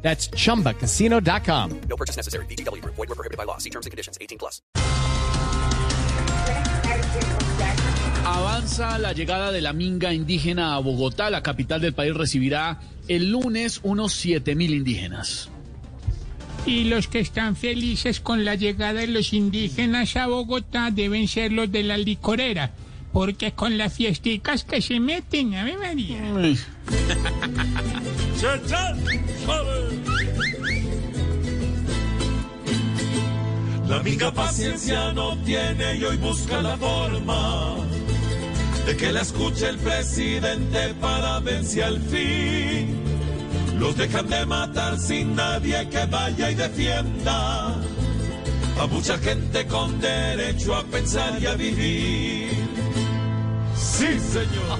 That's chumbacasino.com. No purchase necessary. BGW. Void were prohibited by law. See terms and conditions. 18 plus. Avanza la llegada de la minga indígena a Bogotá. La capital del país recibirá el lunes unos 7.000 indígenas. Y los que están felices con la llegada de los indígenas a Bogotá deben ser los de la licorera, porque con las fiesticas que se meten, a La amiga paciencia no tiene y hoy busca la forma de que la escuche el presidente para ver si al fin los dejan de matar sin nadie que vaya y defienda a mucha gente con derecho a pensar y a vivir. Sí, señor.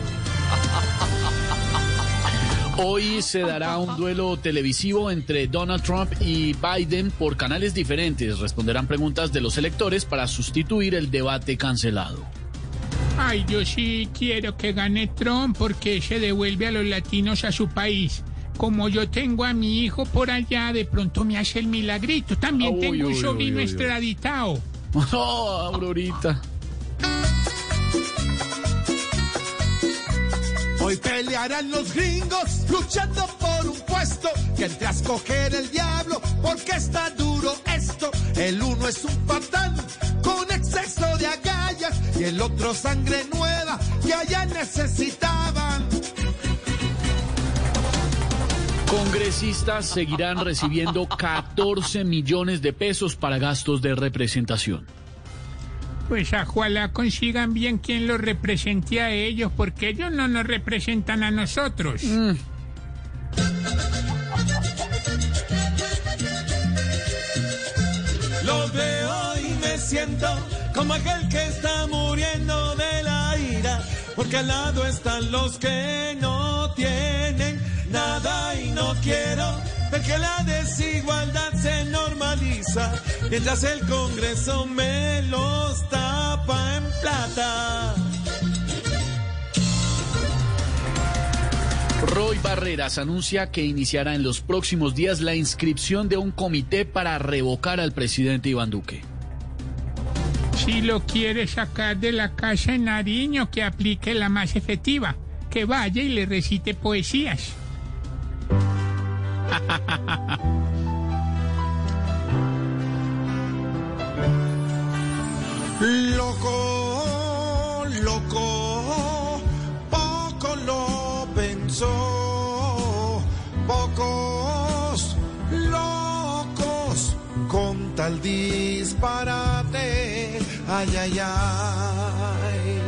Hoy se dará un duelo televisivo entre Donald Trump y Biden por canales diferentes. Responderán preguntas de los electores para sustituir el debate cancelado. Ay, yo sí quiero que gane Trump porque se devuelve a los latinos a su país. Como yo tengo a mi hijo por allá, de pronto me hace el milagrito. También Uy, tengo un uy, sobrino uy. extraditado. Oh, Aurorita. Hoy pelearán los gringos luchando por un puesto que entre a escoger el diablo porque está duro esto. El uno es un patán con exceso de agallas y el otro sangre nueva que allá necesitaban. Congresistas seguirán recibiendo 14 millones de pesos para gastos de representación. Pues ojalá consigan bien quien los represente a ellos, porque ellos no nos representan a nosotros. Lo veo y me siento como aquel que está muriendo de la ira, porque al lado están los que no tienen nada y no quiero ver que la desigualdad se normaliza, mientras el Congreso me los tapa en plata. Roy Barreras anuncia que iniciará en los próximos días la inscripción de un comité para revocar al presidente Iván Duque. Si lo quiere sacar de la casa en Nariño, que aplique la más efectiva, que vaya y le recite poesías. Loco, loco, poco lo pensó, pocos locos con tal disparate, ay, ay, ay.